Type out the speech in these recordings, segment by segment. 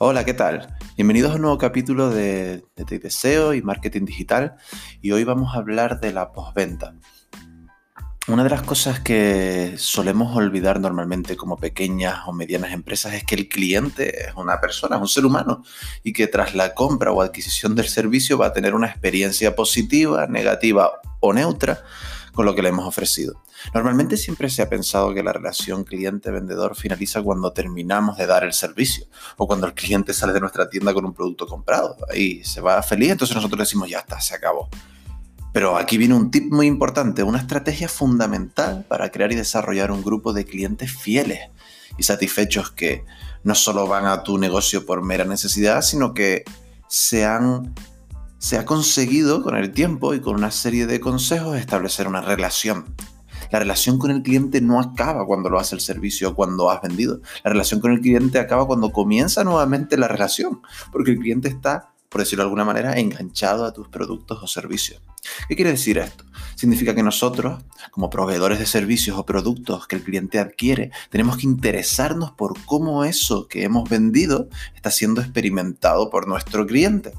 Hola, ¿qué tal? Bienvenidos a un nuevo capítulo de, de Deseo y Marketing Digital y hoy vamos a hablar de la postventa. Una de las cosas que solemos olvidar normalmente como pequeñas o medianas empresas es que el cliente es una persona, es un ser humano y que tras la compra o adquisición del servicio va a tener una experiencia positiva, negativa o neutra con lo que le hemos ofrecido. Normalmente siempre se ha pensado que la relación cliente-vendedor finaliza cuando terminamos de dar el servicio o cuando el cliente sale de nuestra tienda con un producto comprado. Ahí se va feliz, entonces nosotros decimos ya está, se acabó. Pero aquí viene un tip muy importante, una estrategia fundamental para crear y desarrollar un grupo de clientes fieles y satisfechos que no solo van a tu negocio por mera necesidad, sino que se han se ha conseguido con el tiempo y con una serie de consejos establecer una relación. La relación con el cliente no acaba cuando lo hace el servicio o cuando has vendido. La relación con el cliente acaba cuando comienza nuevamente la relación, porque el cliente está, por decirlo de alguna manera, enganchado a tus productos o servicios. ¿Qué quiere decir esto? Significa que nosotros, como proveedores de servicios o productos que el cliente adquiere, tenemos que interesarnos por cómo eso que hemos vendido está siendo experimentado por nuestro cliente.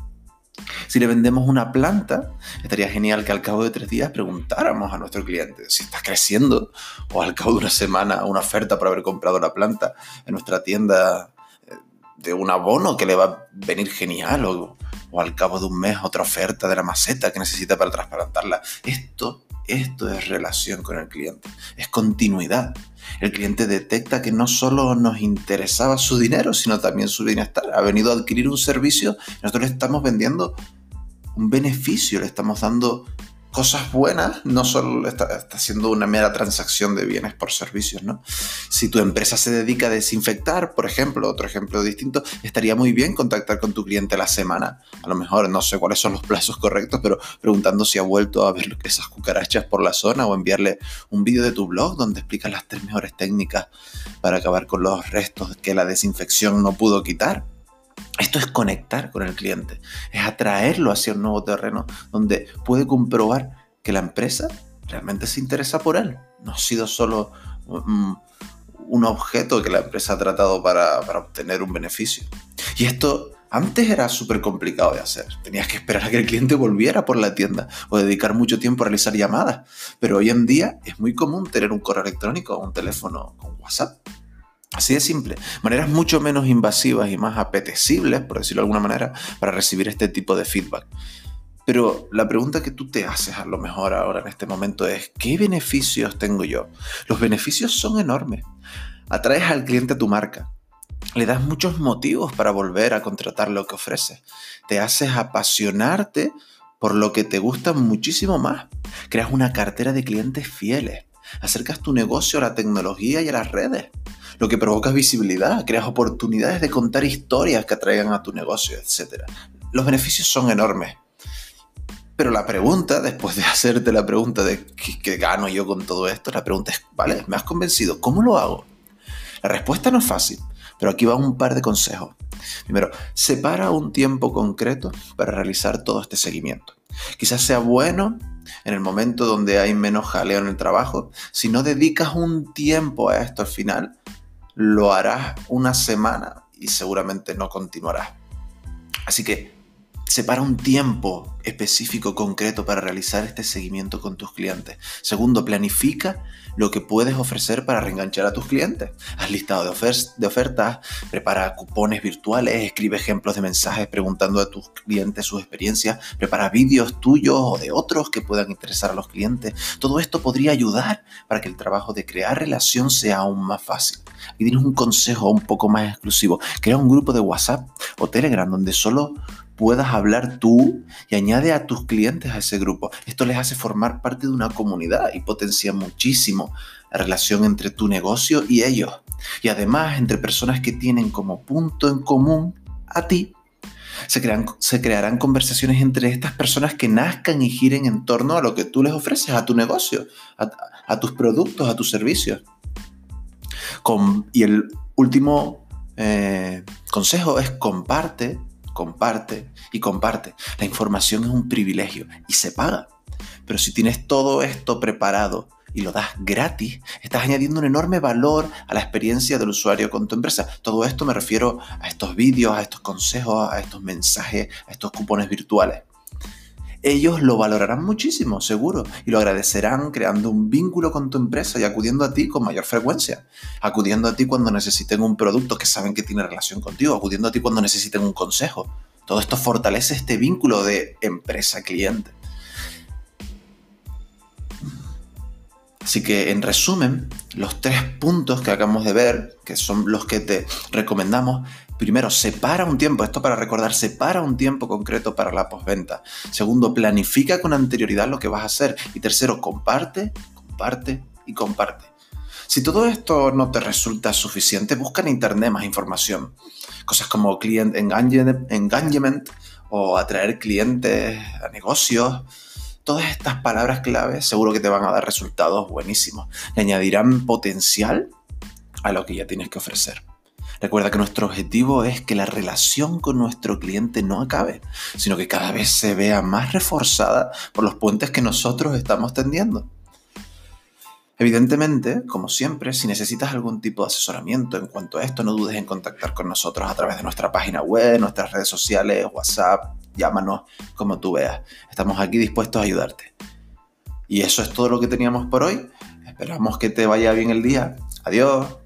Si le vendemos una planta, estaría genial que al cabo de tres días preguntáramos a nuestro cliente si está creciendo o al cabo de una semana una oferta por haber comprado la planta en nuestra tienda eh, de un abono que le va a venir genial o, o al cabo de un mes otra oferta de la maceta que necesita para trasplantarla. Esto, esto es relación con el cliente, es continuidad. El cliente detecta que no solo nos interesaba su dinero, sino también su bienestar. Ha venido a adquirir un servicio nosotros le estamos vendiendo un beneficio, le estamos dando cosas buenas, no solo está, está, haciendo una mera transacción de bienes por servicios, ¿no? Si tu empresa se dedica a desinfectar, por ejemplo, otro ejemplo distinto, estaría muy bien contactar con tu cliente la semana. A lo mejor no sé cuáles son los plazos correctos, pero preguntando si ha vuelto a ver esas cucarachas por la zona o enviarle un vídeo de tu blog donde explicas las tres mejores técnicas para acabar con los restos que la desinfección no pudo quitar. Esto es conectar con el cliente, es atraerlo hacia un nuevo terreno donde puede comprobar que la empresa realmente se interesa por él. No ha sido solo un, un objeto que la empresa ha tratado para, para obtener un beneficio. Y esto antes era súper complicado de hacer. Tenías que esperar a que el cliente volviera por la tienda o dedicar mucho tiempo a realizar llamadas. Pero hoy en día es muy común tener un correo electrónico o un teléfono con WhatsApp Así de simple. Maneras mucho menos invasivas y más apetecibles, por decirlo de alguna manera, para recibir este tipo de feedback. Pero la pregunta que tú te haces a lo mejor ahora en este momento es, ¿qué beneficios tengo yo? Los beneficios son enormes. Atraes al cliente a tu marca. Le das muchos motivos para volver a contratar lo que ofreces. Te haces apasionarte por lo que te gusta muchísimo más. Creas una cartera de clientes fieles. Acercas tu negocio a la tecnología y a las redes lo que provoca visibilidad, creas oportunidades de contar historias que atraigan a tu negocio, etc. Los beneficios son enormes. Pero la pregunta, después de hacerte la pregunta de ¿qué, gano yo con todo esto? La pregunta es, vale, me has convencido, ¿cómo lo hago? La respuesta no es fácil, pero aquí va un par de consejos. Primero, separa un tiempo concreto para realizar todo este seguimiento. Quizás sea bueno en el momento donde hay menos jaleo en el trabajo. Si no dedicas un tiempo a esto al final, lo harás una semana y seguramente no continuarás. Así que separa un tiempo específico, concreto para realizar este seguimiento con tus clientes. Segundo, planifica lo que puedes ofrecer para reenganchar a tus clientes. Haz listado de, ofertas, prepara cupones virtuales, escribe ejemplos de mensajes preguntando a tus clientes sus experiencias, prepara vídeos tuyos o de otros que puedan interesar a los clientes. Todo esto podría ayudar para que el trabajo de crear relación sea aún más fácil. Aquí tienes un consejo un poco más exclusivo. Crea un grupo de WhatsApp o Telegram donde solo puedas hablar tú y añade a tus clientes a ese grupo. Esto les hace formar parte de una comunidad y potencia muchísimo la relación entre tu negocio y ellos. Y además entre personas que tienen como punto en común a ti. Se, crean, se crearán conversaciones entre estas personas que nazcan y giren en torno a lo que tú les ofreces, a tu negocio, a, tus productos, a tus servicios. y el último eh, consejo es comparte comparte y comparte. La información es un privilegio y se paga. Pero si tienes todo esto preparado y lo das gratis, estás añadiendo un enorme valor a la experiencia del usuario con tu empresa. Todo esto me refiero a estos vídeos, a estos consejos, a estos mensajes, a estos cupones virtuales. Ellos lo valorarán muchísimo, seguro, y lo agradecerán creando un vínculo con tu empresa y acudiendo a ti con mayor frecuencia. Acudiendo a ti cuando necesiten un producto que saben que tiene relación contigo, acudiendo a ti cuando necesiten un consejo. Todo esto fortalece este vínculo de empresa-cliente. Así que en resumen, los tres puntos que acabamos de ver, que son los que te recomendamos, primero, separa un tiempo, esto para recordar, separa un tiempo concreto para la postventa. Segundo, planifica con anterioridad lo que vas a hacer. Y tercero, comparte, comparte y comparte. Si todo esto no te resulta suficiente, busca en internet más información. Cosas como client engagement o atraer clientes a negocios todas estas palabras claves seguro que te van a dar resultados buenísimos y añadirán potencial a lo que ya tienes que ofrecer. Recuerda que nuestro objetivo es que la relación con nuestro cliente no acabe, sino que cada vez se vea más reforzada por los puentes que nosotros estamos tendiendo. Evidentemente, como siempre, si necesitas algún tipo de asesoramiento en cuanto a esto, no dudes en contactar con nosotros a través de nuestra página web, nuestras redes sociales, WhatsApp, llámanos como tú veas. Estamos aquí dispuestos a ayudarte. Y eso es todo lo que teníamos por hoy. Esperamos que te vaya bien el día. Adiós.